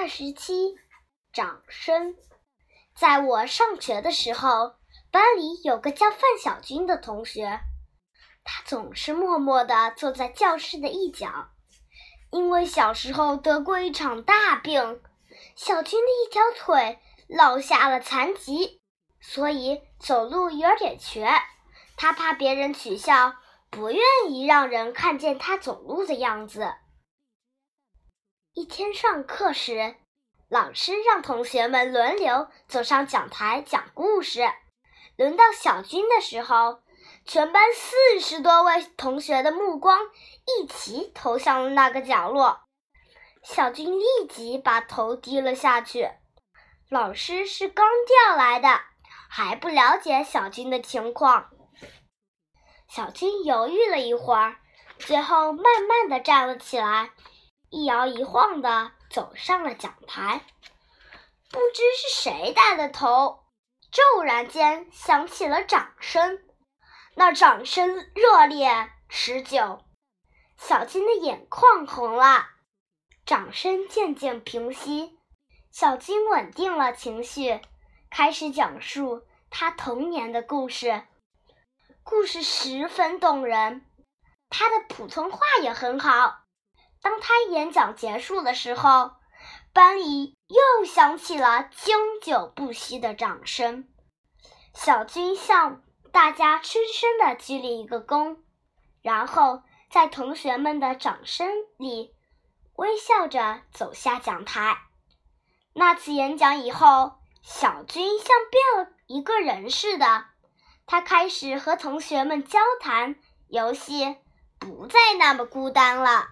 二十七，掌声。在我上学的时候，班里有个叫范小军的同学，他总是默默地坐在教室的一角。因为小时候得过一场大病，小军的一条腿落下了残疾，所以走路有点瘸。他怕别人取笑，不愿意让人看见他走路的样子。一天上课时，老师让同学们轮流走上讲台讲故事。轮到小军的时候，全班四十多位同学的目光一齐投向了那个角落。小军立即把头低了下去。老师是刚调来的，还不了解小军的情况。小军犹豫了一会儿，最后慢慢的站了起来。一摇一晃的走上了讲台，不知是谁带的头，骤然间响起了掌声。那掌声热烈持久，小金的眼眶红了。掌声渐渐平息，小金稳定了情绪，开始讲述他童年的故事。故事十分动人，他的普通话也很好。当他演讲结束的时候，班里又响起了经久不息的掌声。小军向大家深深的鞠了一个躬，然后在同学们的掌声里，微笑着走下讲台。那次演讲以后，小军像变了一个人似的，他开始和同学们交谈、游戏，不再那么孤单了。